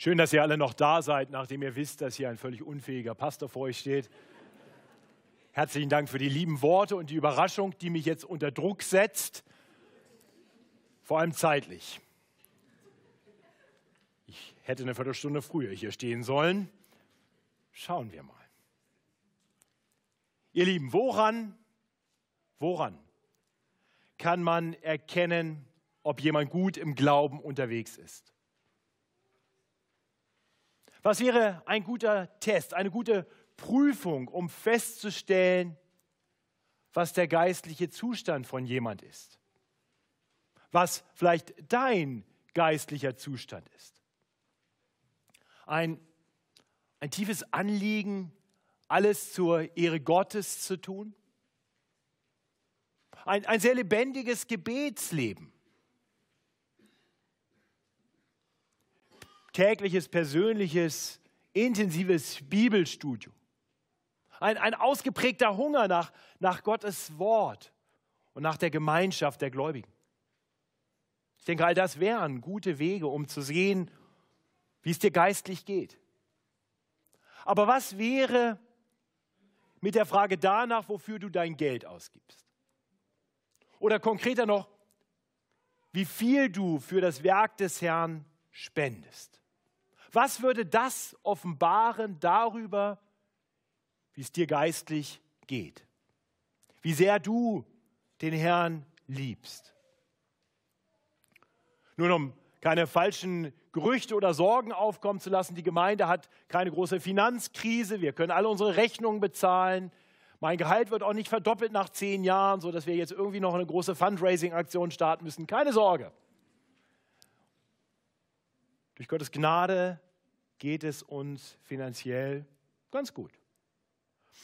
Schön, dass ihr alle noch da seid, nachdem ihr wisst, dass hier ein völlig unfähiger Pastor vor euch steht. Herzlichen Dank für die lieben Worte und die Überraschung, die mich jetzt unter Druck setzt, vor allem zeitlich. Ich hätte eine Viertelstunde früher hier stehen sollen. Schauen wir mal. Ihr Lieben, woran, woran kann man erkennen, ob jemand gut im Glauben unterwegs ist? Was wäre ein guter Test, eine gute Prüfung, um festzustellen, was der geistliche Zustand von jemand ist? Was vielleicht dein geistlicher Zustand ist? Ein, ein tiefes Anliegen, alles zur Ehre Gottes zu tun? Ein, ein sehr lebendiges Gebetsleben? Tägliches, persönliches, intensives Bibelstudium. Ein, ein ausgeprägter Hunger nach, nach Gottes Wort und nach der Gemeinschaft der Gläubigen. Ich denke, all das wären gute Wege, um zu sehen, wie es dir geistlich geht. Aber was wäre mit der Frage danach, wofür du dein Geld ausgibst? Oder konkreter noch, wie viel du für das Werk des Herrn spendest? Was würde das offenbaren darüber, wie es dir geistlich geht? Wie sehr du den Herrn liebst? Nun, um keine falschen Gerüchte oder Sorgen aufkommen zu lassen, die Gemeinde hat keine große Finanzkrise, wir können alle unsere Rechnungen bezahlen. Mein Gehalt wird auch nicht verdoppelt nach zehn Jahren, sodass wir jetzt irgendwie noch eine große Fundraising-Aktion starten müssen. Keine Sorge. Durch Gottes Gnade geht es uns finanziell ganz gut.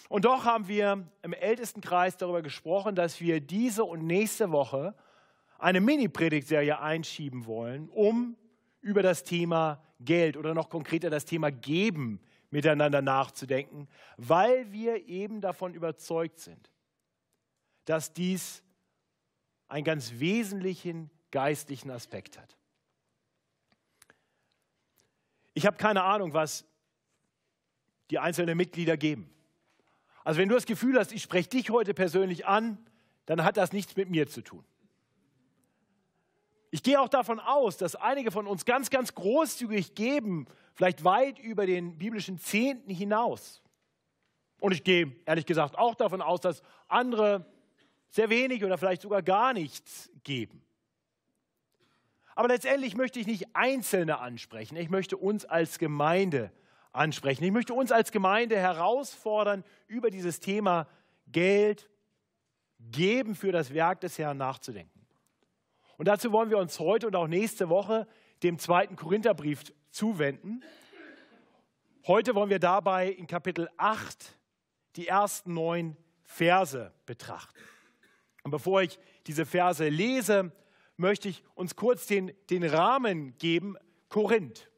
Und doch haben wir im Ältestenkreis darüber gesprochen, dass wir diese und nächste Woche eine Mini-Predigtserie einschieben wollen, um über das Thema Geld oder noch konkreter das Thema Geben miteinander nachzudenken, weil wir eben davon überzeugt sind, dass dies einen ganz wesentlichen geistlichen Aspekt hat. Ich habe keine Ahnung, was die einzelnen Mitglieder geben. Also wenn du das Gefühl hast, ich spreche dich heute persönlich an, dann hat das nichts mit mir zu tun. Ich gehe auch davon aus, dass einige von uns ganz, ganz großzügig geben, vielleicht weit über den biblischen Zehnten hinaus. Und ich gehe ehrlich gesagt auch davon aus, dass andere sehr wenig oder vielleicht sogar gar nichts geben. Aber letztendlich möchte ich nicht Einzelne ansprechen. Ich möchte uns als Gemeinde ansprechen. Ich möchte uns als Gemeinde herausfordern, über dieses Thema Geld geben für das Werk des Herrn nachzudenken. Und dazu wollen wir uns heute und auch nächste Woche dem zweiten Korintherbrief zuwenden. Heute wollen wir dabei in Kapitel 8 die ersten neun Verse betrachten. Und bevor ich diese Verse lese, möchte ich uns kurz den, den Rahmen geben. Korinth.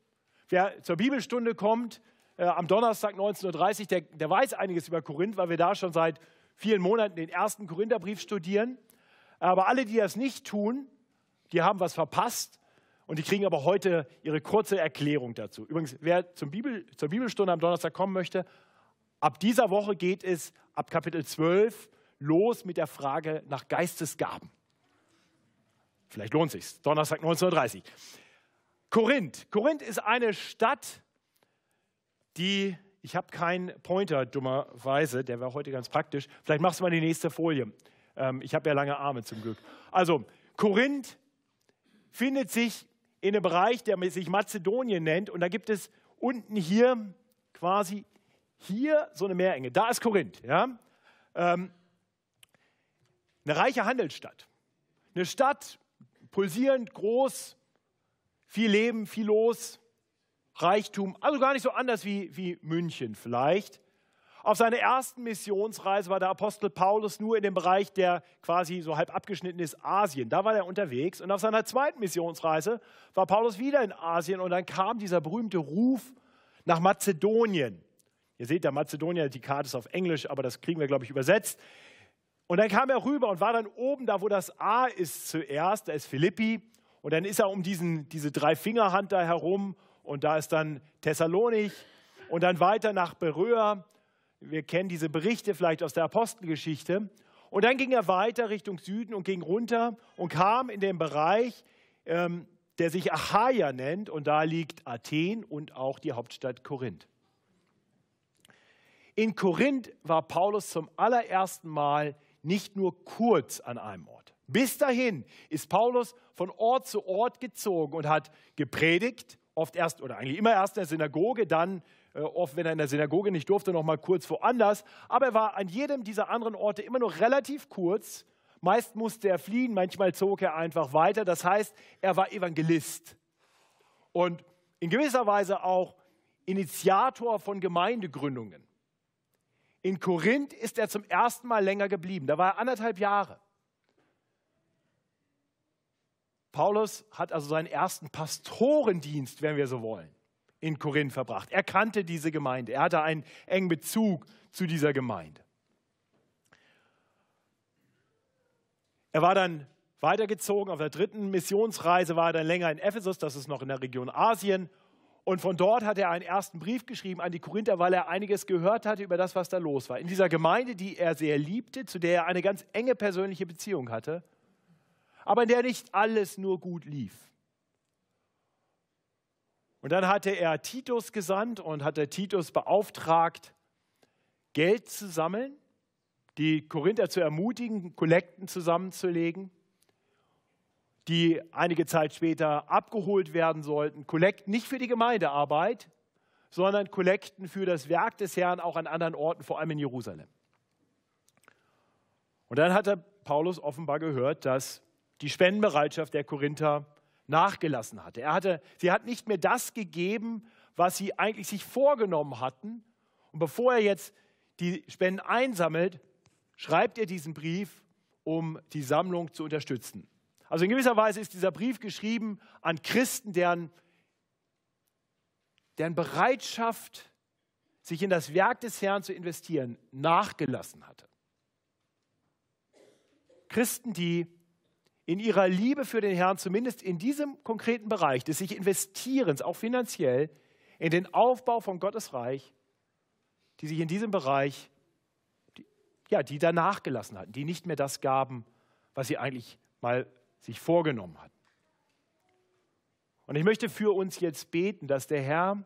Wer zur Bibelstunde kommt, äh, am Donnerstag 19.30 Uhr, der, der weiß einiges über Korinth, weil wir da schon seit vielen Monaten den ersten Korintherbrief studieren. Aber alle, die das nicht tun, die haben was verpasst und die kriegen aber heute ihre kurze Erklärung dazu. Übrigens, wer zum Bibel, zur Bibelstunde am Donnerstag kommen möchte, ab dieser Woche geht es ab Kapitel 12 los mit der Frage nach Geistesgaben. Vielleicht lohnt sich Donnerstag 19.30 Uhr. Korinth. Korinth ist eine Stadt, die, ich habe keinen Pointer dummerweise, der wäre heute ganz praktisch. Vielleicht machst du mal die nächste Folie. Ähm, ich habe ja lange Arme zum Glück. Also, Korinth findet sich in einem Bereich, der sich Mazedonien nennt. Und da gibt es unten hier quasi hier so eine Meerenge. Da ist Korinth. Ja? Ähm, eine reiche Handelsstadt. Eine Stadt pulsierend, groß, viel Leben, viel los, Reichtum, also gar nicht so anders wie, wie München vielleicht. Auf seiner ersten Missionsreise war der Apostel Paulus nur in dem Bereich, der quasi so halb abgeschnitten ist, Asien. Da war er unterwegs. Und auf seiner zweiten Missionsreise war Paulus wieder in Asien und dann kam dieser berühmte Ruf nach Mazedonien. Ihr seht, der Mazedonier, die Karte ist auf Englisch, aber das kriegen wir, glaube ich, übersetzt. Und dann kam er rüber und war dann oben da, wo das A ist zuerst, da ist Philippi. Und dann ist er um diesen, diese drei Fingerhand da herum und da ist dann Thessalonik und dann weiter nach Beröa. Wir kennen diese Berichte vielleicht aus der Apostelgeschichte. Und dann ging er weiter Richtung Süden und ging runter und kam in den Bereich, ähm, der sich Achaia nennt. Und da liegt Athen und auch die Hauptstadt Korinth. In Korinth war Paulus zum allerersten Mal nicht nur kurz an einem Ort. Bis dahin ist Paulus von Ort zu Ort gezogen und hat gepredigt, oft erst oder eigentlich immer erst in der Synagoge, dann äh, oft, wenn er in der Synagoge nicht durfte, noch mal kurz woanders. Aber er war an jedem dieser anderen Orte immer nur relativ kurz. Meist musste er fliehen, manchmal zog er einfach weiter. Das heißt, er war Evangelist und in gewisser Weise auch Initiator von Gemeindegründungen. In Korinth ist er zum ersten Mal länger geblieben. Da war er anderthalb Jahre. Paulus hat also seinen ersten Pastorendienst, wenn wir so wollen, in Korinth verbracht. Er kannte diese Gemeinde. Er hatte einen engen Bezug zu dieser Gemeinde. Er war dann weitergezogen. Auf der dritten Missionsreise war er dann länger in Ephesus, das ist noch in der Region Asien. Und von dort hat er einen ersten Brief geschrieben an die Korinther, weil er einiges gehört hatte über das, was da los war. In dieser Gemeinde, die er sehr liebte, zu der er eine ganz enge persönliche Beziehung hatte, aber in der nicht alles nur gut lief. Und dann hatte er Titus gesandt und hatte Titus beauftragt, Geld zu sammeln, die Korinther zu ermutigen, Kollekten zusammenzulegen die einige Zeit später abgeholt werden sollten. Kollekten nicht für die Gemeindearbeit, sondern Kollekten für das Werk des Herrn auch an anderen Orten, vor allem in Jerusalem. Und dann hatte Paulus offenbar gehört, dass die Spendenbereitschaft der Korinther nachgelassen hatte. Er hatte. Sie hat nicht mehr das gegeben, was sie eigentlich sich vorgenommen hatten. Und bevor er jetzt die Spenden einsammelt, schreibt er diesen Brief, um die Sammlung zu unterstützen. Also in gewisser Weise ist dieser Brief geschrieben an Christen, deren, deren Bereitschaft, sich in das Werk des Herrn zu investieren, nachgelassen hatte. Christen, die in ihrer Liebe für den Herrn, zumindest in diesem konkreten Bereich des sich Investierens, auch finanziell, in den Aufbau von Gottes Reich, die sich in diesem Bereich, die, ja, die da nachgelassen hatten, die nicht mehr das gaben, was sie eigentlich mal sich vorgenommen hatten. Und ich möchte für uns jetzt beten, dass der Herr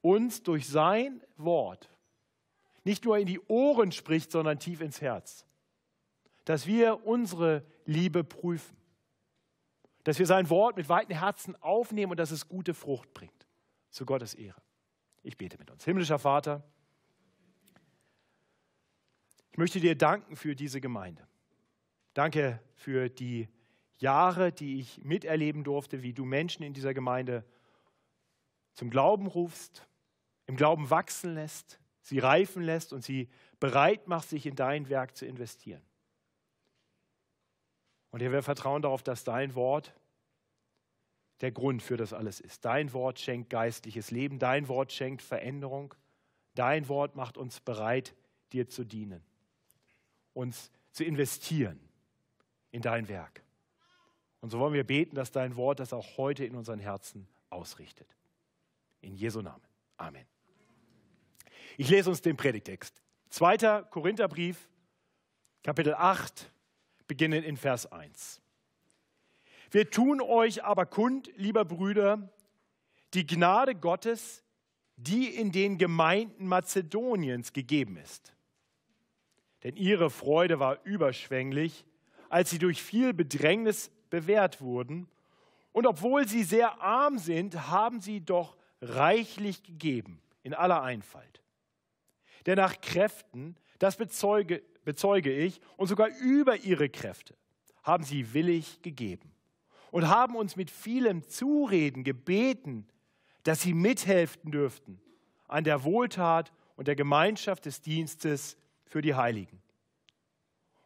uns durch sein Wort nicht nur in die Ohren spricht, sondern tief ins Herz. Dass wir unsere Liebe prüfen. Dass wir sein Wort mit weiten Herzen aufnehmen und dass es gute Frucht bringt. Zu Gottes Ehre. Ich bete mit uns. Himmlischer Vater, ich möchte dir danken für diese Gemeinde. Danke für die Jahre, die ich miterleben durfte, wie du Menschen in dieser Gemeinde zum Glauben rufst, im Glauben wachsen lässt, sie reifen lässt und sie bereit macht, sich in dein Werk zu investieren. Und Herr, wir vertrauen darauf, dass dein Wort der Grund für das alles ist. Dein Wort schenkt geistliches Leben, dein Wort schenkt Veränderung, dein Wort macht uns bereit, dir zu dienen, uns zu investieren in dein Werk. Und so wollen wir beten, dass dein Wort das auch heute in unseren Herzen ausrichtet. In Jesu Namen. Amen. Ich lese uns den Predigtext. 2. Korintherbrief, Kapitel 8, beginnend in Vers 1. Wir tun euch aber kund, lieber Brüder, die Gnade Gottes, die in den Gemeinden Mazedoniens gegeben ist. Denn ihre Freude war überschwänglich, als sie durch viel Bedrängnis bewährt wurden. Und obwohl sie sehr arm sind, haben sie doch reichlich gegeben in aller Einfalt. Denn nach Kräften, das bezeuge, bezeuge ich, und sogar über ihre Kräfte haben sie willig gegeben und haben uns mit vielem Zureden gebeten, dass sie mithelfen dürften an der Wohltat und der Gemeinschaft des Dienstes für die Heiligen.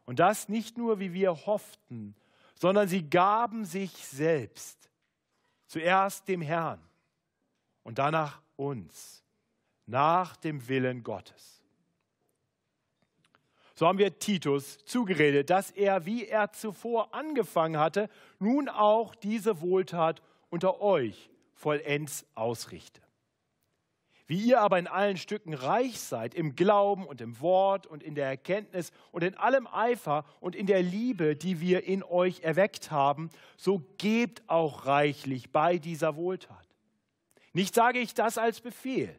Und das nicht nur, wie wir hofften, sondern sie gaben sich selbst. Zuerst dem Herrn und danach uns, nach dem Willen Gottes. So haben wir Titus zugeredet, dass er, wie er zuvor angefangen hatte, nun auch diese Wohltat unter euch vollends ausrichte. Wie ihr aber in allen Stücken reich seid, im Glauben und im Wort und in der Erkenntnis und in allem Eifer und in der Liebe, die wir in euch erweckt haben, so gebt auch reichlich bei dieser Wohltat. Nicht sage ich das als Befehl,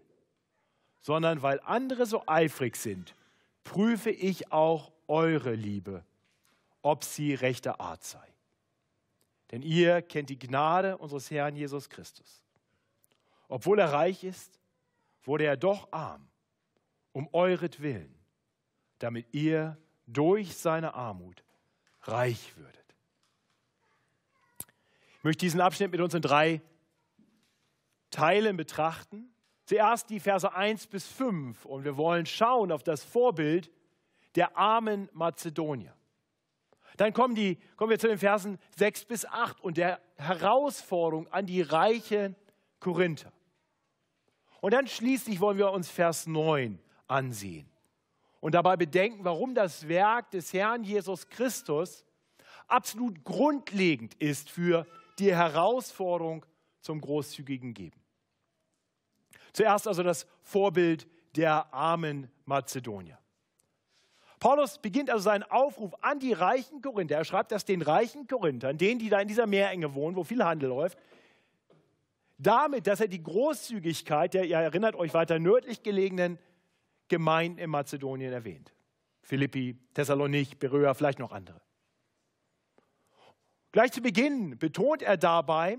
sondern weil andere so eifrig sind, prüfe ich auch eure Liebe, ob sie rechter Art sei. Denn ihr kennt die Gnade unseres Herrn Jesus Christus. Obwohl er reich ist, wurde er doch arm, um euretwillen, damit ihr durch seine Armut reich würdet. Ich möchte diesen Abschnitt mit uns in drei Teilen betrachten. Zuerst die Verse 1 bis 5 und wir wollen schauen auf das Vorbild der armen Mazedonier. Dann kommen, die, kommen wir zu den Versen 6 bis 8 und der Herausforderung an die reichen Korinther. Und dann schließlich wollen wir uns Vers 9 ansehen und dabei bedenken, warum das Werk des Herrn Jesus Christus absolut grundlegend ist für die Herausforderung zum großzügigen Geben. Zuerst also das Vorbild der armen Mazedonier. Paulus beginnt also seinen Aufruf an die reichen Korinther. Er schreibt das den reichen Korinthern, denen, die da in dieser Meerenge wohnen, wo viel Handel läuft damit, dass er die Großzügigkeit der, ihr erinnert euch weiter nördlich gelegenen Gemeinden in Mazedonien erwähnt. Philippi, Thessalonich, Beröa, vielleicht noch andere. Gleich zu Beginn betont er dabei,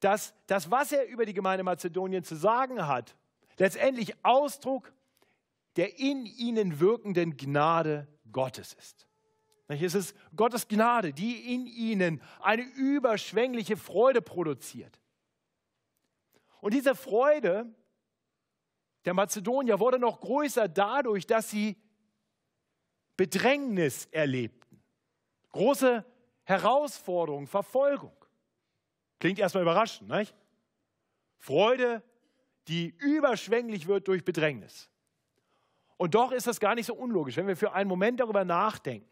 dass das, was er über die Gemeinde Mazedonien zu sagen hat, letztendlich Ausdruck der in ihnen wirkenden Gnade Gottes ist. Es ist Gottes Gnade, die in ihnen eine überschwängliche Freude produziert. Und diese Freude der Mazedonier wurde noch größer dadurch, dass sie Bedrängnis erlebten. Große Herausforderung, Verfolgung. Klingt erstmal überraschend, nicht? Freude, die überschwänglich wird durch Bedrängnis. Und doch ist das gar nicht so unlogisch, wenn wir für einen Moment darüber nachdenken.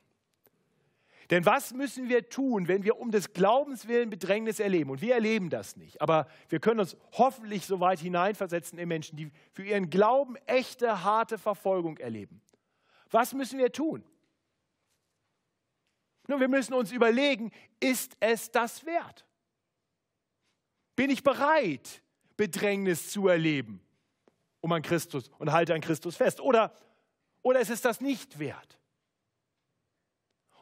Denn was müssen wir tun, wenn wir um des Glaubens willen Bedrängnis erleben? Und wir erleben das nicht. Aber wir können uns hoffentlich so weit hineinversetzen in Menschen, die für ihren Glauben echte, harte Verfolgung erleben. Was müssen wir tun? Nun, wir müssen uns überlegen, ist es das wert? Bin ich bereit, Bedrängnis zu erleben, um an Christus und halte an Christus fest? Oder, oder ist es das nicht wert?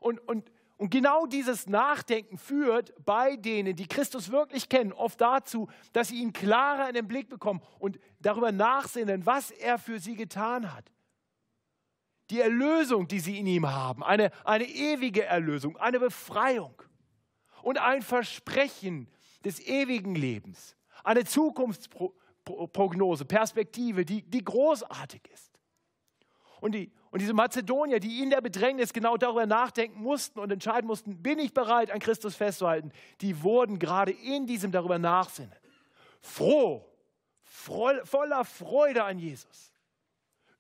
Und, und, und genau dieses Nachdenken führt bei denen, die Christus wirklich kennen, oft dazu, dass sie ihn klarer in den Blick bekommen und darüber nachsinnen, was er für sie getan hat. Die Erlösung, die sie in ihm haben, eine, eine ewige Erlösung, eine Befreiung und ein Versprechen des ewigen Lebens, eine Zukunftsprognose, Perspektive, die, die großartig ist. Und die, und diese Mazedonier, die in der Bedrängnis genau darüber nachdenken mussten und entscheiden mussten, bin ich bereit, an Christus festzuhalten, die wurden gerade in diesem darüber nachsinnen. Froh, voller Freude an Jesus.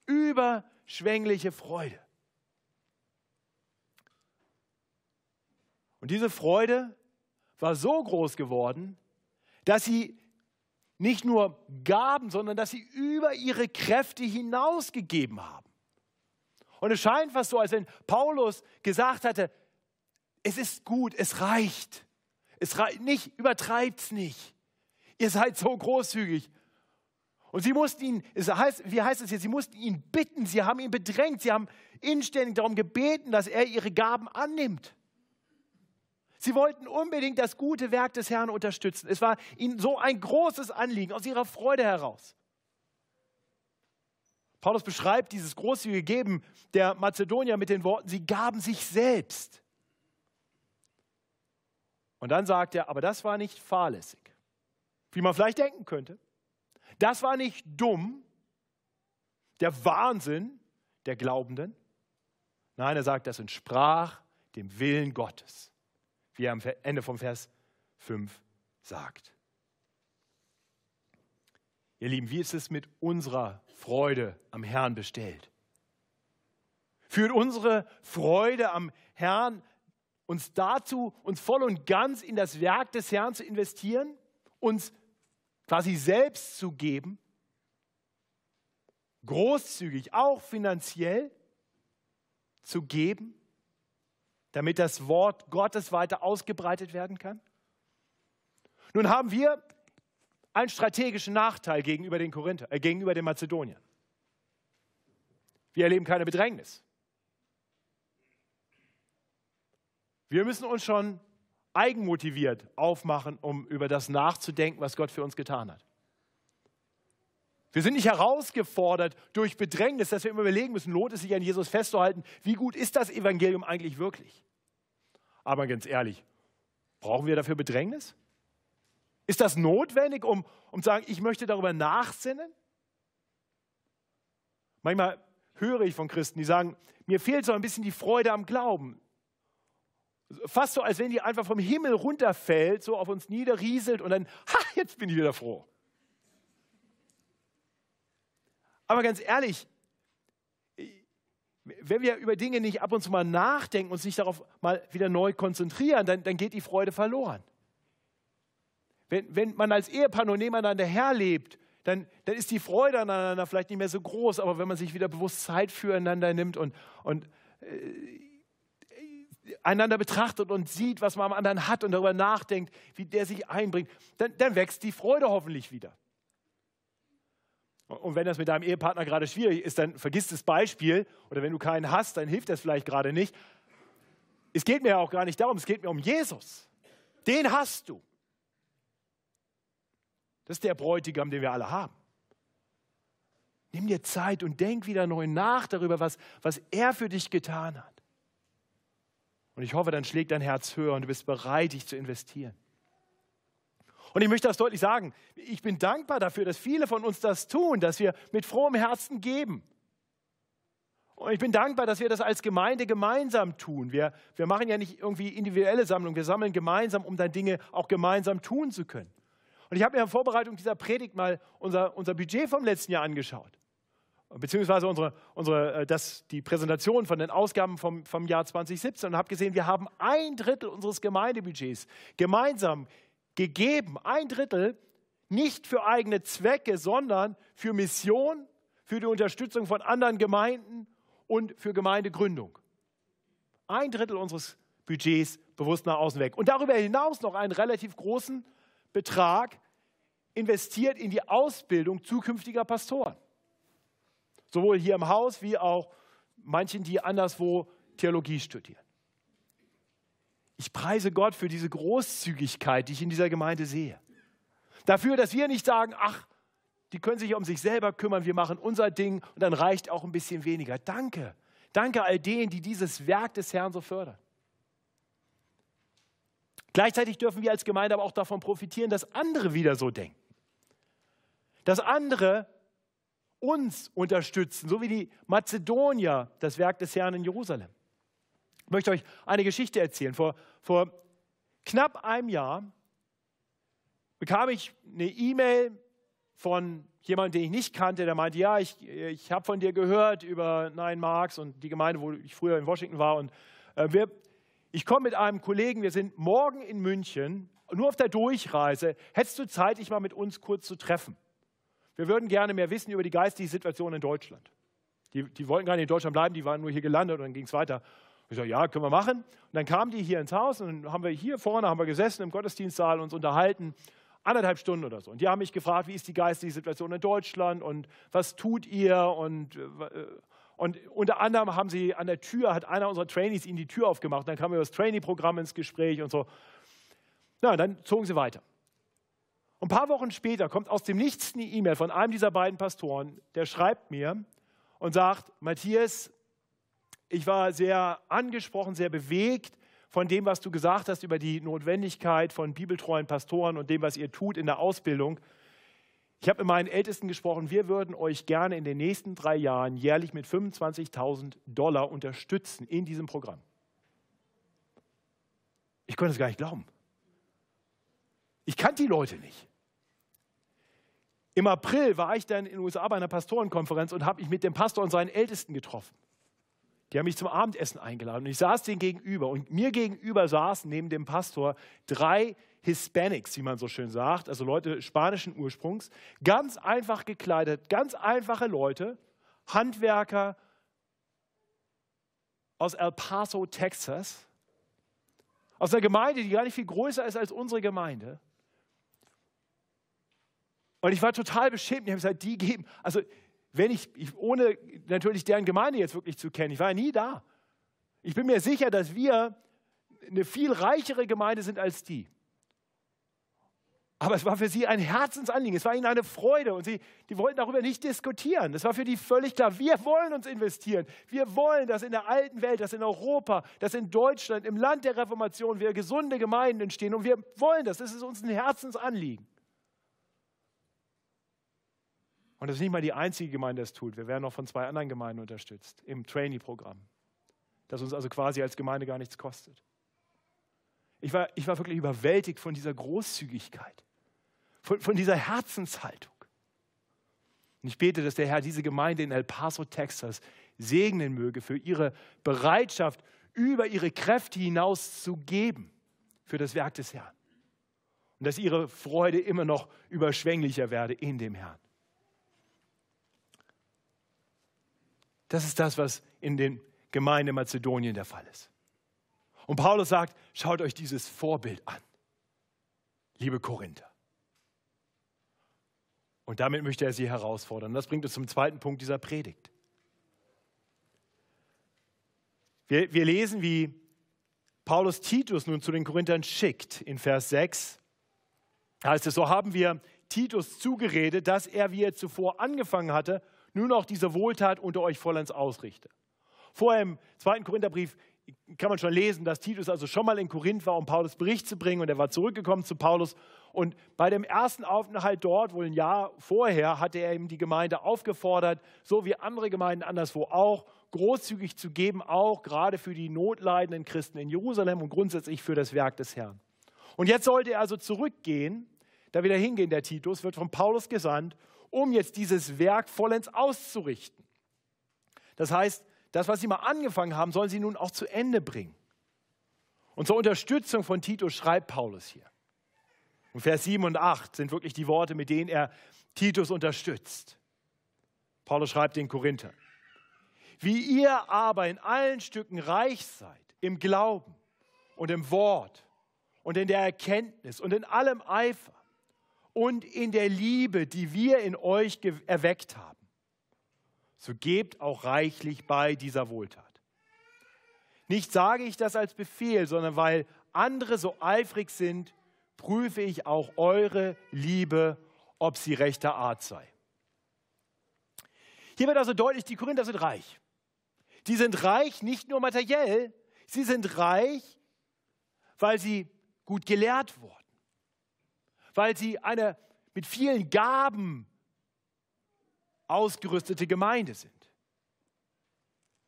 Überschwängliche Freude. Und diese Freude war so groß geworden, dass sie nicht nur gaben, sondern dass sie über ihre Kräfte hinausgegeben haben. Und es scheint fast so, als wenn Paulus gesagt hatte, es ist gut, es reicht. Es reicht nicht, übertreibt es nicht. Ihr seid so großzügig. Und sie mussten ihn, es heißt, wie heißt es jetzt, sie mussten ihn bitten, sie haben ihn bedrängt, sie haben inständig darum gebeten, dass er ihre Gaben annimmt. Sie wollten unbedingt das gute Werk des Herrn unterstützen. Es war ihnen so ein großes Anliegen aus ihrer Freude heraus. Paulus beschreibt dieses großzügige Geben der Mazedonier mit den Worten, sie gaben sich selbst. Und dann sagt er, aber das war nicht fahrlässig, wie man vielleicht denken könnte. Das war nicht dumm, der Wahnsinn der Glaubenden. Nein, er sagt, das entsprach dem Willen Gottes, wie er am Ende vom Vers 5 sagt. Ihr Lieben, wie ist es mit unserer Freude am Herrn bestellt? Führt unsere Freude am Herrn uns dazu, uns voll und ganz in das Werk des Herrn zu investieren, uns quasi selbst zu geben, großzügig, auch finanziell zu geben, damit das Wort Gottes weiter ausgebreitet werden kann? Nun haben wir einen strategischen Nachteil gegenüber den Korinther, äh, gegenüber den Mazedoniern. Wir erleben keine Bedrängnis. Wir müssen uns schon eigenmotiviert aufmachen, um über das nachzudenken, was Gott für uns getan hat. Wir sind nicht herausgefordert durch Bedrängnis, dass wir immer überlegen müssen, lohnt es sich an Jesus festzuhalten, wie gut ist das Evangelium eigentlich wirklich? Aber ganz ehrlich, brauchen wir dafür Bedrängnis? Ist das notwendig, um, um zu sagen, ich möchte darüber nachsinnen? Manchmal höre ich von Christen, die sagen, mir fehlt so ein bisschen die Freude am Glauben. Fast so, als wenn die einfach vom Himmel runterfällt, so auf uns niederrieselt und dann, ha, jetzt bin ich wieder froh. Aber ganz ehrlich, wenn wir über Dinge nicht ab und zu mal nachdenken, uns nicht darauf mal wieder neu konzentrieren, dann, dann geht die Freude verloren. Wenn, wenn man als Ehepaar nur nebeneinander herlebt, dann, dann ist die Freude aneinander vielleicht nicht mehr so groß, aber wenn man sich wieder bewusst Zeit füreinander nimmt und, und äh, einander betrachtet und sieht, was man am anderen hat und darüber nachdenkt, wie der sich einbringt, dann, dann wächst die Freude hoffentlich wieder. Und wenn das mit deinem Ehepartner gerade schwierig ist, dann vergiss das Beispiel. Oder wenn du keinen hast, dann hilft das vielleicht gerade nicht. Es geht mir ja auch gar nicht darum, es geht mir um Jesus. Den hast du. Das ist der Bräutigam, den wir alle haben. Nimm dir Zeit und denk wieder neu nach darüber, was, was er für dich getan hat. Und ich hoffe, dann schlägt dein Herz höher und du bist bereit, dich zu investieren. Und ich möchte das deutlich sagen. Ich bin dankbar dafür, dass viele von uns das tun, dass wir mit frohem Herzen geben. Und ich bin dankbar, dass wir das als Gemeinde gemeinsam tun. Wir, wir machen ja nicht irgendwie individuelle Sammlungen, wir sammeln gemeinsam, um dann Dinge auch gemeinsam tun zu können. Und ich habe mir in Vorbereitung dieser Predigt mal unser, unser Budget vom letzten Jahr angeschaut beziehungsweise unsere, unsere, äh, das, die Präsentation von den Ausgaben vom, vom Jahr 2017 und habe gesehen, wir haben ein Drittel unseres Gemeindebudgets gemeinsam gegeben, ein Drittel nicht für eigene Zwecke, sondern für Mission, für die Unterstützung von anderen Gemeinden und für Gemeindegründung. Ein Drittel unseres Budgets bewusst nach außen weg. Und darüber hinaus noch einen relativ großen Betrag investiert in die Ausbildung zukünftiger Pastoren. Sowohl hier im Haus wie auch manchen, die anderswo Theologie studieren. Ich preise Gott für diese Großzügigkeit, die ich in dieser Gemeinde sehe. Dafür, dass wir nicht sagen, ach, die können sich um sich selber kümmern, wir machen unser Ding und dann reicht auch ein bisschen weniger. Danke. Danke all denen, die dieses Werk des Herrn so fördern. Gleichzeitig dürfen wir als Gemeinde aber auch davon profitieren, dass andere wieder so denken. Dass andere uns unterstützen, so wie die Mazedonier das Werk des Herrn in Jerusalem. Ich möchte euch eine Geschichte erzählen. Vor, vor knapp einem Jahr bekam ich eine E-Mail von jemandem, den ich nicht kannte, der meinte, ja, ich, ich habe von dir gehört über Nine Marks und die Gemeinde, wo ich früher in Washington war. Und äh, wir, ich komme mit einem Kollegen, wir sind morgen in München, nur auf der Durchreise. Hättest du Zeit, dich mal mit uns kurz zu treffen? Wir würden gerne mehr wissen über die geistige Situation in Deutschland. Die, die wollten gar nicht in Deutschland bleiben, die waren nur hier gelandet und dann ging es weiter. Ich sage, ja, können wir machen. Und dann kamen die hier ins Haus und dann haben wir hier vorne haben wir gesessen im Gottesdienstsaal uns unterhalten, anderthalb Stunden oder so. Und die haben mich gefragt, wie ist die geistige Situation in Deutschland und was tut ihr und äh, und unter anderem haben sie an der Tür, hat einer unserer Trainees ihnen die Tür aufgemacht. Dann kamen wir über das Trainee-Programm ins Gespräch und so. Na, dann zogen sie weiter. Ein paar Wochen später kommt aus dem Nichts eine E-Mail von einem dieser beiden Pastoren, der schreibt mir und sagt, Matthias, ich war sehr angesprochen, sehr bewegt von dem, was du gesagt hast über die Notwendigkeit von bibeltreuen Pastoren und dem, was ihr tut in der Ausbildung. Ich habe mit meinen Ältesten gesprochen, wir würden euch gerne in den nächsten drei Jahren jährlich mit 25.000 Dollar unterstützen in diesem Programm. Ich konnte es gar nicht glauben. Ich kannte die Leute nicht. Im April war ich dann in den USA bei einer Pastorenkonferenz und habe mich mit dem Pastor und seinen Ältesten getroffen. Die haben mich zum Abendessen eingeladen. Und ich saß denen gegenüber. Und mir gegenüber saßen neben dem Pastor drei Hispanics, wie man so schön sagt, also Leute spanischen Ursprungs, ganz einfach gekleidet, ganz einfache Leute, Handwerker aus El Paso, Texas, aus einer Gemeinde, die gar nicht viel größer ist als unsere Gemeinde. Und ich war total beschämt. Ich habe gesagt, die geben, also wenn ich, ich, ohne natürlich deren Gemeinde jetzt wirklich zu kennen, ich war ja nie da. Ich bin mir sicher, dass wir eine viel reichere Gemeinde sind als die. Aber es war für sie ein Herzensanliegen, es war ihnen eine Freude und sie die wollten darüber nicht diskutieren. Das war für die völlig klar, wir wollen uns investieren. Wir wollen, dass in der alten Welt, dass in Europa, dass in Deutschland, im Land der Reformation wir gesunde Gemeinden entstehen und wir wollen das. Das ist uns ein Herzensanliegen. Und das ist nicht mal die einzige Gemeinde, die das tut. Wir werden noch von zwei anderen Gemeinden unterstützt im Trainee-Programm, das uns also quasi als Gemeinde gar nichts kostet. Ich war, ich war wirklich überwältigt von dieser Großzügigkeit, von, von dieser Herzenshaltung. Und ich bete, dass der Herr diese Gemeinde in El Paso, Texas segnen möge für ihre Bereitschaft, über ihre Kräfte hinaus zu geben für das Werk des Herrn. Und dass ihre Freude immer noch überschwänglicher werde in dem Herrn. Das ist das, was in den Gemeinden Mazedonien der Fall ist. Und Paulus sagt, schaut euch dieses Vorbild an, liebe Korinther. Und damit möchte er sie herausfordern. Das bringt uns zum zweiten Punkt dieser Predigt. Wir, wir lesen, wie Paulus Titus nun zu den Korinthern schickt. In Vers 6 heißt es, so haben wir Titus zugeredet, dass er, wie er zuvor angefangen hatte, nun auch diese Wohltat unter euch vollends ausrichte. Vorher im zweiten Korintherbrief kann man schon lesen, dass Titus also schon mal in Korinth war, um Paulus Bericht zu bringen und er war zurückgekommen zu Paulus. Und bei dem ersten Aufenthalt dort, wohl ein Jahr vorher, hatte er ihm die Gemeinde aufgefordert, so wie andere Gemeinden anderswo auch, großzügig zu geben, auch gerade für die notleidenden Christen in Jerusalem und grundsätzlich für das Werk des Herrn. Und jetzt sollte er also zurückgehen, da wieder hingehen, der Titus, wird von Paulus gesandt um jetzt dieses Werk vollends auszurichten. Das heißt, das, was sie mal angefangen haben, sollen sie nun auch zu Ende bringen. Und zur Unterstützung von Titus schreibt Paulus hier. Und Vers 7 und 8 sind wirklich die Worte, mit denen er Titus unterstützt. Paulus schreibt den Korinther. Wie ihr aber in allen Stücken reich seid, im Glauben und im Wort und in der Erkenntnis und in allem Eifer, und in der Liebe, die wir in euch erweckt haben. So gebt auch reichlich bei dieser Wohltat. Nicht sage ich das als Befehl, sondern weil andere so eifrig sind, prüfe ich auch eure Liebe, ob sie rechter Art sei. Hier wird also deutlich, die Korinther sind reich. Die sind reich nicht nur materiell, sie sind reich, weil sie gut gelehrt wurden weil sie eine mit vielen Gaben ausgerüstete Gemeinde sind.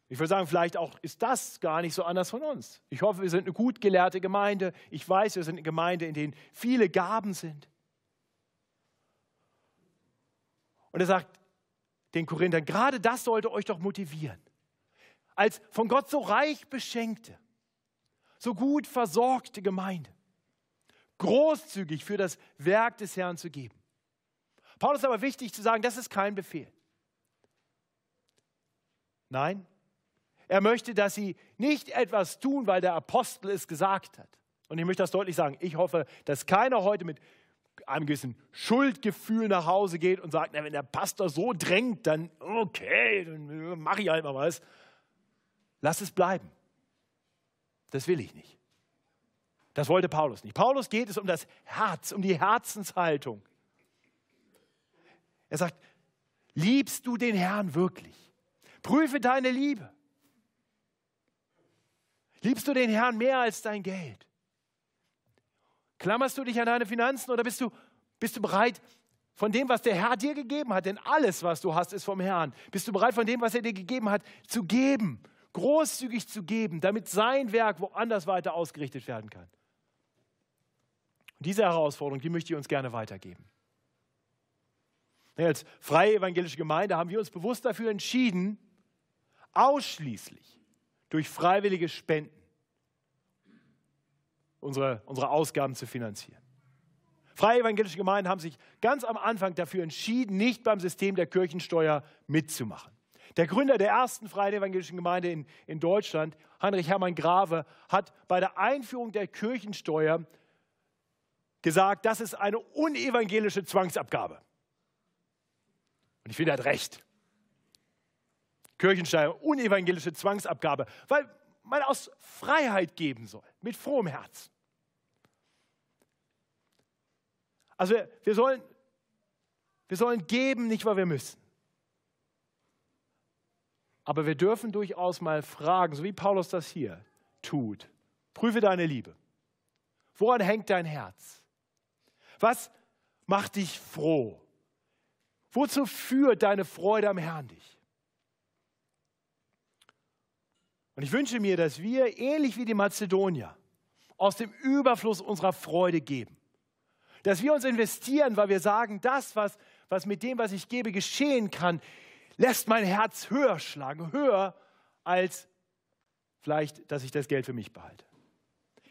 Ich würde sagen, vielleicht auch ist das gar nicht so anders von uns. Ich hoffe, wir sind eine gut gelehrte Gemeinde. Ich weiß, wir sind eine Gemeinde, in denen viele Gaben sind. Und er sagt den Korinthern, gerade das sollte euch doch motivieren. Als von Gott so reich beschenkte, so gut versorgte Gemeinde großzügig für das Werk des Herrn zu geben. Paulus ist aber wichtig zu sagen, das ist kein Befehl. Nein, er möchte, dass sie nicht etwas tun, weil der Apostel es gesagt hat. Und ich möchte das deutlich sagen. Ich hoffe, dass keiner heute mit einem gewissen Schuldgefühl nach Hause geht und sagt, na, wenn der Pastor so drängt, dann okay, dann mache ich halt mal was. Lass es bleiben. Das will ich nicht. Das wollte Paulus nicht. Paulus geht es um das Herz, um die Herzenshaltung. Er sagt, liebst du den Herrn wirklich? Prüfe deine Liebe. Liebst du den Herrn mehr als dein Geld? Klammerst du dich an deine Finanzen oder bist du, bist du bereit, von dem, was der Herr dir gegeben hat, denn alles, was du hast, ist vom Herrn, bist du bereit, von dem, was er dir gegeben hat, zu geben, großzügig zu geben, damit sein Werk woanders weiter ausgerichtet werden kann? Und diese Herausforderung, die möchte ich uns gerne weitergeben. Als freie evangelische Gemeinde haben wir uns bewusst dafür entschieden, ausschließlich durch freiwillige Spenden unsere, unsere Ausgaben zu finanzieren. Freie evangelische Gemeinden haben sich ganz am Anfang dafür entschieden, nicht beim System der Kirchensteuer mitzumachen. Der Gründer der ersten Freien Evangelischen Gemeinde in, in Deutschland, Heinrich Hermann Grave, hat bei der Einführung der Kirchensteuer gesagt, das ist eine unevangelische Zwangsabgabe. Und ich finde, er hat recht. Kirchensteuer, unevangelische Zwangsabgabe, weil man aus Freiheit geben soll, mit frohem Herzen. Also wir sollen, wir sollen geben, nicht weil wir müssen. Aber wir dürfen durchaus mal fragen, so wie Paulus das hier tut. Prüfe deine Liebe. Woran hängt dein Herz? Was macht dich froh? Wozu führt deine Freude am Herrn dich? Und ich wünsche mir, dass wir, ähnlich wie die Mazedonier, aus dem Überfluss unserer Freude geben. Dass wir uns investieren, weil wir sagen, das, was, was mit dem, was ich gebe, geschehen kann, lässt mein Herz höher schlagen, höher als vielleicht, dass ich das Geld für mich behalte.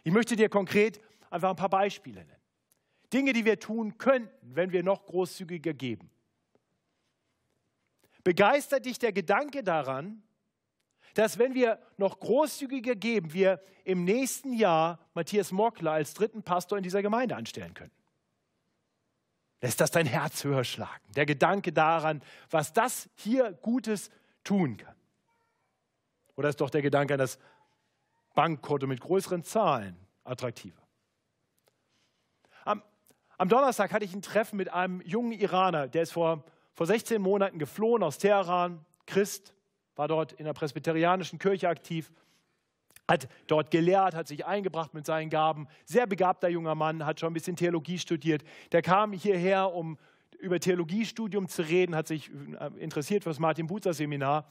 Ich möchte dir konkret einfach ein paar Beispiele nennen. Dinge, die wir tun könnten, wenn wir noch großzügiger geben. Begeistert dich der Gedanke daran, dass wenn wir noch großzügiger geben, wir im nächsten Jahr Matthias Mockler als dritten Pastor in dieser Gemeinde anstellen können? Lässt das dein Herz höher schlagen? Der Gedanke daran, was das hier Gutes tun kann. Oder ist doch der Gedanke an das Bankkonto mit größeren Zahlen attraktiver? Am, Donnerstag hatte ich ein Treffen mit einem jungen Iraner, der ist vor, vor 16 Monaten geflohen aus Teheran, Christ, war dort in der presbyterianischen Kirche aktiv hat dort gelehrt, hat sich eingebracht mit seinen Gaben. Sehr begabter junger Mann, hat schon ein bisschen Theologie studiert. Der kam hierher, um über Theologiestudium zu reden, hat sich äh, interessiert für das Martin Buzer Seminar.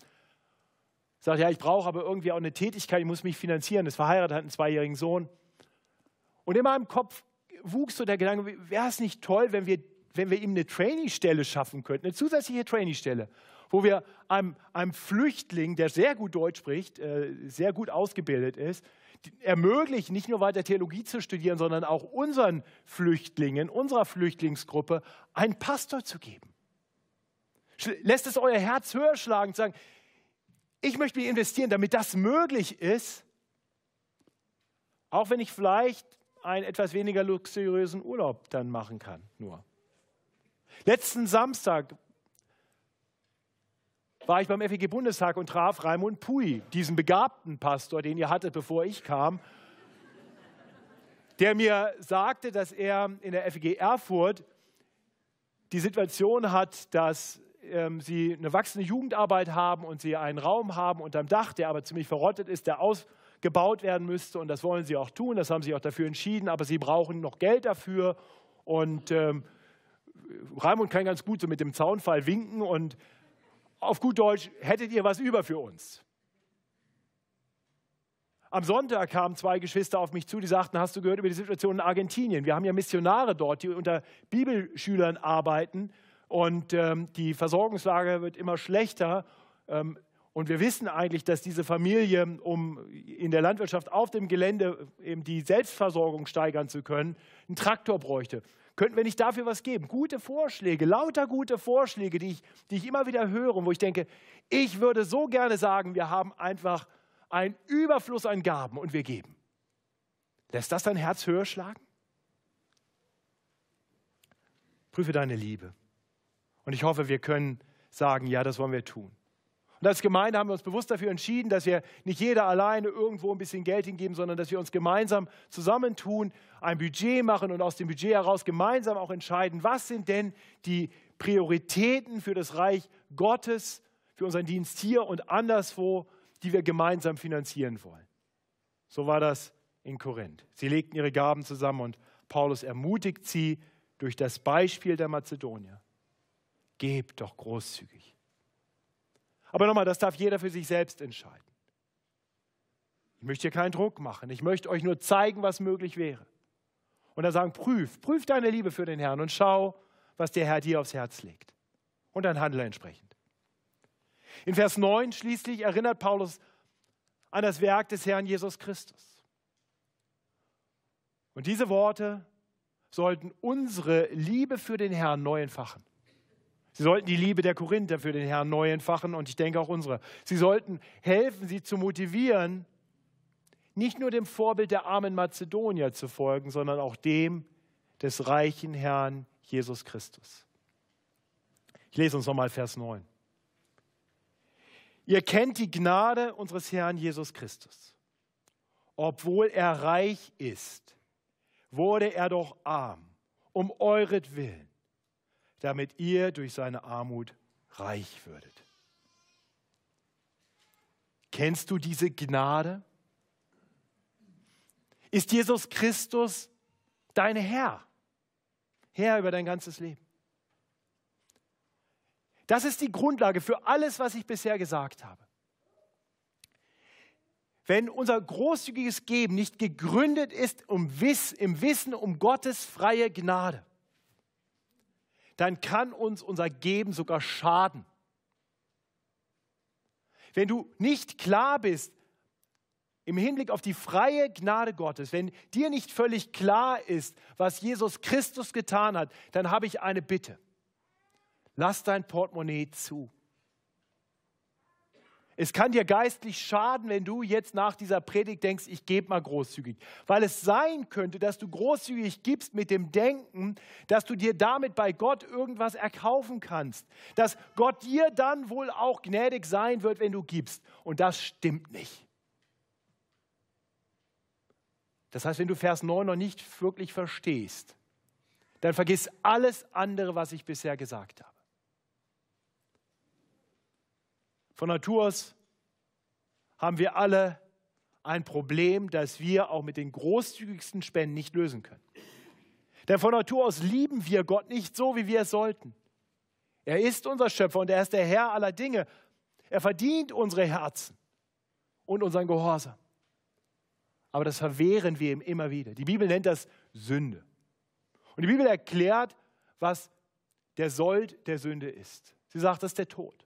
Sagt, ja, ich brauche aber irgendwie auch eine Tätigkeit, ich muss mich finanzieren. Ist verheiratet, hat einen zweijährigen Sohn. Und in meinem Kopf wuchs so der Gedanke, wäre es nicht toll, wenn wir, wenn wir ihm eine Trainee-Stelle schaffen könnten, eine zusätzliche Trainee-Stelle wo wir einem, einem Flüchtling, der sehr gut Deutsch spricht, äh, sehr gut ausgebildet ist, ermöglichen, nicht nur weiter Theologie zu studieren, sondern auch unseren Flüchtlingen, unserer Flüchtlingsgruppe einen Pastor zu geben. Lässt es euer Herz höher schlagen und sagen, ich möchte mich investieren, damit das möglich ist, auch wenn ich vielleicht einen etwas weniger luxuriösen Urlaub dann machen kann, nur. Letzten Samstag war ich beim FEG-Bundestag und traf Raimund Pui, diesen begabten Pastor, den ihr hattet, bevor ich kam, der mir sagte, dass er in der FEG Erfurt die Situation hat, dass ähm, sie eine wachsende Jugendarbeit haben und sie einen Raum haben unterm Dach, der aber ziemlich verrottet ist, der ausgebaut werden müsste. Und das wollen sie auch tun, das haben sie auch dafür entschieden, aber sie brauchen noch Geld dafür. Und ähm, Raimund kann ganz gut so mit dem Zaunfall winken und auf gut Deutsch, hättet ihr was über für uns? Am Sonntag kamen zwei Geschwister auf mich zu, die sagten, hast du gehört über die Situation in Argentinien? Wir haben ja Missionare dort, die unter Bibelschülern arbeiten und ähm, die Versorgungslage wird immer schlechter. Ähm, und wir wissen eigentlich, dass diese Familie, um in der Landwirtschaft auf dem Gelände eben die Selbstversorgung steigern zu können, einen Traktor bräuchte. Könnten wir nicht dafür was geben? Gute Vorschläge, lauter gute Vorschläge, die ich, die ich immer wieder höre wo ich denke, ich würde so gerne sagen, wir haben einfach einen Überfluss an Gaben und wir geben. Lässt das dein Herz höher schlagen? Prüfe deine Liebe. Und ich hoffe, wir können sagen, ja, das wollen wir tun. Und als Gemeinde haben wir uns bewusst dafür entschieden, dass wir nicht jeder alleine irgendwo ein bisschen Geld hingeben, sondern dass wir uns gemeinsam zusammentun, ein Budget machen und aus dem Budget heraus gemeinsam auch entscheiden, was sind denn die Prioritäten für das Reich Gottes, für unseren Dienst hier und anderswo, die wir gemeinsam finanzieren wollen. So war das in Korinth. Sie legten ihre Gaben zusammen und Paulus ermutigt sie durch das Beispiel der Mazedonier. Gebt doch großzügig. Aber nochmal, das darf jeder für sich selbst entscheiden. Ich möchte hier keinen Druck machen. Ich möchte euch nur zeigen, was möglich wäre. Und dann sagen, prüf, prüf deine Liebe für den Herrn und schau, was der Herr dir aufs Herz legt. Und dann handle entsprechend. In Vers 9 schließlich erinnert Paulus an das Werk des Herrn Jesus Christus. Und diese Worte sollten unsere Liebe für den Herrn neu entfachen. Sie sollten die Liebe der Korinther für den Herrn neu entfachen und ich denke auch unsere. Sie sollten helfen, sie zu motivieren, nicht nur dem Vorbild der armen Mazedonier zu folgen, sondern auch dem des reichen Herrn Jesus Christus. Ich lese uns nochmal Vers 9. Ihr kennt die Gnade unseres Herrn Jesus Christus. Obwohl er reich ist, wurde er doch arm, um euretwillen, damit ihr durch seine Armut reich würdet. Kennst du diese Gnade? Ist Jesus Christus dein Herr? Herr über dein ganzes Leben. Das ist die Grundlage für alles, was ich bisher gesagt habe. Wenn unser großzügiges Geben nicht gegründet ist im Wissen um Gottes freie Gnade, dann kann uns unser Geben sogar schaden. Wenn du nicht klar bist im Hinblick auf die freie Gnade Gottes, wenn dir nicht völlig klar ist, was Jesus Christus getan hat, dann habe ich eine Bitte. Lass dein Portemonnaie zu. Es kann dir geistlich schaden, wenn du jetzt nach dieser Predigt denkst, ich gebe mal großzügig. Weil es sein könnte, dass du großzügig gibst mit dem Denken, dass du dir damit bei Gott irgendwas erkaufen kannst. Dass Gott dir dann wohl auch gnädig sein wird, wenn du gibst. Und das stimmt nicht. Das heißt, wenn du Vers 9 noch nicht wirklich verstehst, dann vergiss alles andere, was ich bisher gesagt habe. Von Natur aus haben wir alle ein Problem, das wir auch mit den großzügigsten Spenden nicht lösen können. Denn von Natur aus lieben wir Gott nicht so, wie wir es sollten. Er ist unser Schöpfer und er ist der Herr aller Dinge. Er verdient unsere Herzen und unseren Gehorsam aber das verwehren wir ihm immer wieder. Die Bibel nennt das Sünde. Und die Bibel erklärt, was der Sold der Sünde ist. Sie sagt, das ist der Tod.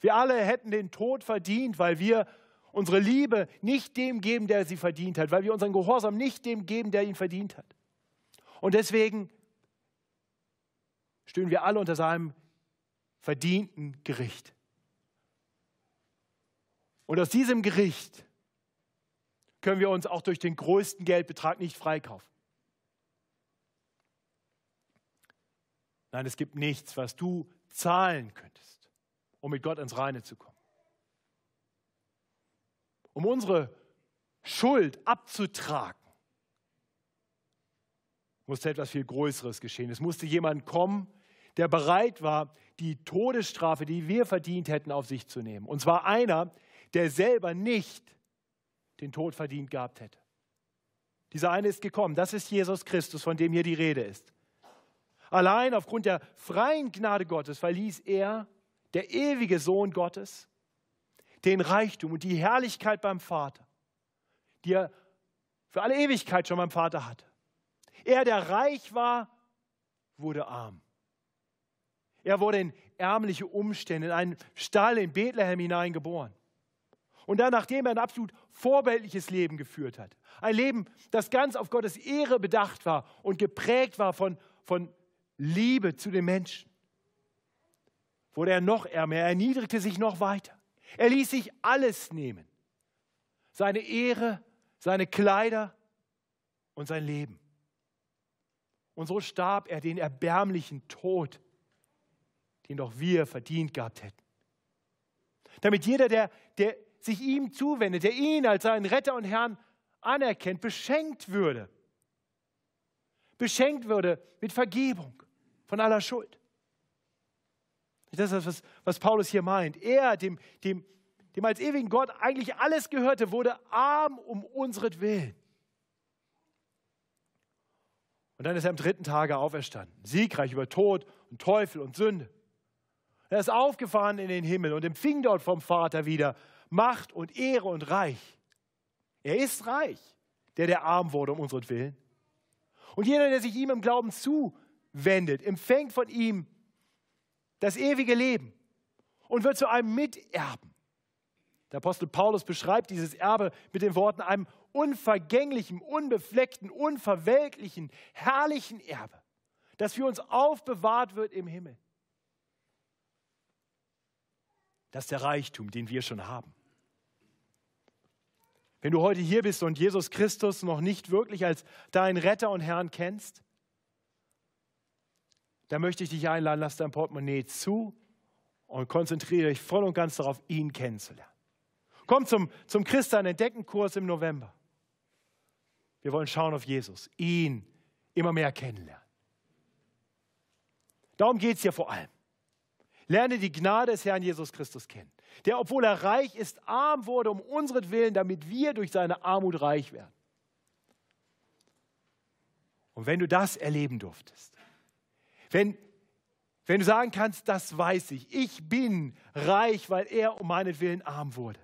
Wir alle hätten den Tod verdient, weil wir unsere Liebe nicht dem geben, der sie verdient hat, weil wir unseren Gehorsam nicht dem geben, der ihn verdient hat. Und deswegen stehen wir alle unter seinem verdienten Gericht. Und aus diesem Gericht können wir uns auch durch den größten Geldbetrag nicht freikaufen. Nein, es gibt nichts, was du zahlen könntest, um mit Gott ins Reine zu kommen. Um unsere Schuld abzutragen, musste etwas viel Größeres geschehen. Es musste jemand kommen, der bereit war, die Todesstrafe, die wir verdient hätten, auf sich zu nehmen. Und zwar einer, der selber nicht den Tod verdient gehabt hätte. Dieser eine ist gekommen. Das ist Jesus Christus, von dem hier die Rede ist. Allein aufgrund der freien Gnade Gottes verließ er, der ewige Sohn Gottes, den Reichtum und die Herrlichkeit beim Vater, die er für alle Ewigkeit schon beim Vater hatte. Er, der reich war, wurde arm. Er wurde in ärmliche Umstände, in einen Stall in Bethlehem hineingeboren. Und dann, nachdem er ein absolut vorbildliches Leben geführt hat, ein Leben, das ganz auf Gottes Ehre bedacht war und geprägt war von, von Liebe zu den Menschen, wurde er noch ärmer, er erniedrigte sich noch weiter. Er ließ sich alles nehmen. Seine Ehre, seine Kleider und sein Leben. Und so starb er den erbärmlichen Tod, den doch wir verdient gehabt hätten. Damit jeder, der, der sich ihm zuwendet, der ihn als seinen Retter und Herrn anerkennt, beschenkt würde. Beschenkt würde mit Vergebung von aller Schuld. Das ist das, was, Paulus hier meint. Er, dem, dem, dem als ewigen Gott eigentlich alles gehörte, wurde arm um unseren Und dann ist er am dritten Tage auferstanden, siegreich über Tod und Teufel und Sünde. Er ist aufgefahren in den Himmel und empfing dort vom Vater wieder Macht und Ehre und Reich. Er ist reich, der der arm wurde um unseren Willen. Und jeder, der sich ihm im Glauben zuwendet, empfängt von ihm das ewige Leben und wird zu einem Miterben. Der Apostel Paulus beschreibt dieses Erbe mit den Worten einem unvergänglichen, unbefleckten, unverwelklichen, herrlichen Erbe, das für uns aufbewahrt wird im Himmel. Das ist der Reichtum, den wir schon haben. Wenn du heute hier bist und Jesus Christus noch nicht wirklich als deinen Retter und Herrn kennst, dann möchte ich dich einladen, lass dein Portemonnaie zu und konzentriere dich voll und ganz darauf, ihn kennenzulernen. Komm zum, zum Christian Entdeckenkurs im November. Wir wollen schauen auf Jesus, ihn immer mehr kennenlernen. Darum geht es hier vor allem. Lerne die Gnade des Herrn Jesus Christus kennen, der, obwohl er reich ist, arm wurde um unseren Willen, damit wir durch seine Armut reich werden. Und wenn du das erleben durftest, wenn, wenn du sagen kannst, das weiß ich, ich bin reich, weil er um meinetwillen arm wurde.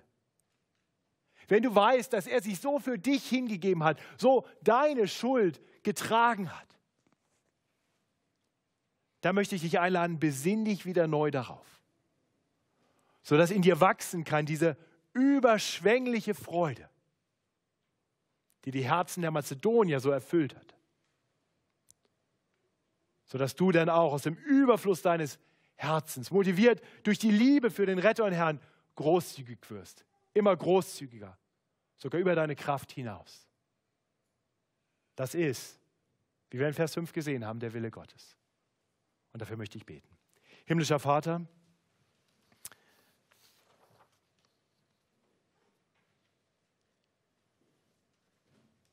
Wenn du weißt, dass er sich so für dich hingegeben hat, so deine Schuld getragen hat, da möchte ich dich einladen, besinn dich wieder neu darauf, sodass in dir wachsen kann diese überschwängliche Freude, die die Herzen der Mazedonier so erfüllt hat, sodass du dann auch aus dem Überfluss deines Herzens, motiviert durch die Liebe für den Retter und Herrn, großzügig wirst, immer großzügiger, sogar über deine Kraft hinaus. Das ist, wie wir in Vers 5 gesehen haben, der Wille Gottes. Und dafür möchte ich beten. Himmlischer Vater,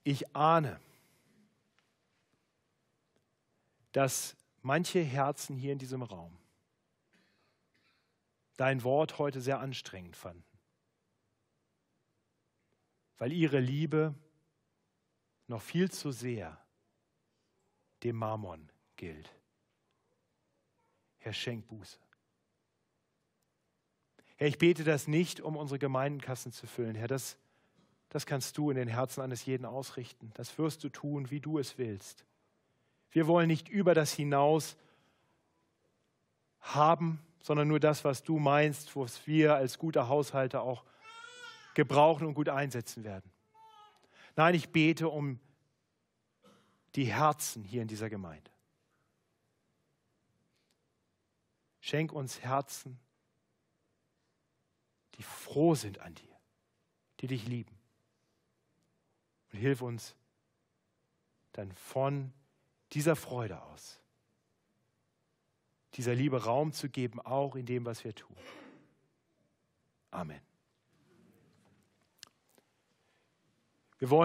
ich ahne, dass manche Herzen hier in diesem Raum dein Wort heute sehr anstrengend fanden, weil ihre Liebe noch viel zu sehr dem Mammon gilt. Herr, schenk Buße. Herr, ich bete das nicht, um unsere Gemeindenkassen zu füllen. Herr, das, das kannst du in den Herzen eines jeden ausrichten. Das wirst du tun, wie du es willst. Wir wollen nicht über das hinaus haben, sondern nur das, was du meinst, was wir als guter Haushalter auch gebrauchen und gut einsetzen werden. Nein, ich bete um die Herzen hier in dieser Gemeinde. Schenk uns Herzen, die froh sind an dir, die dich lieben. Und hilf uns dann von dieser Freude aus, dieser Liebe Raum zu geben, auch in dem, was wir tun. Amen. Wir wollen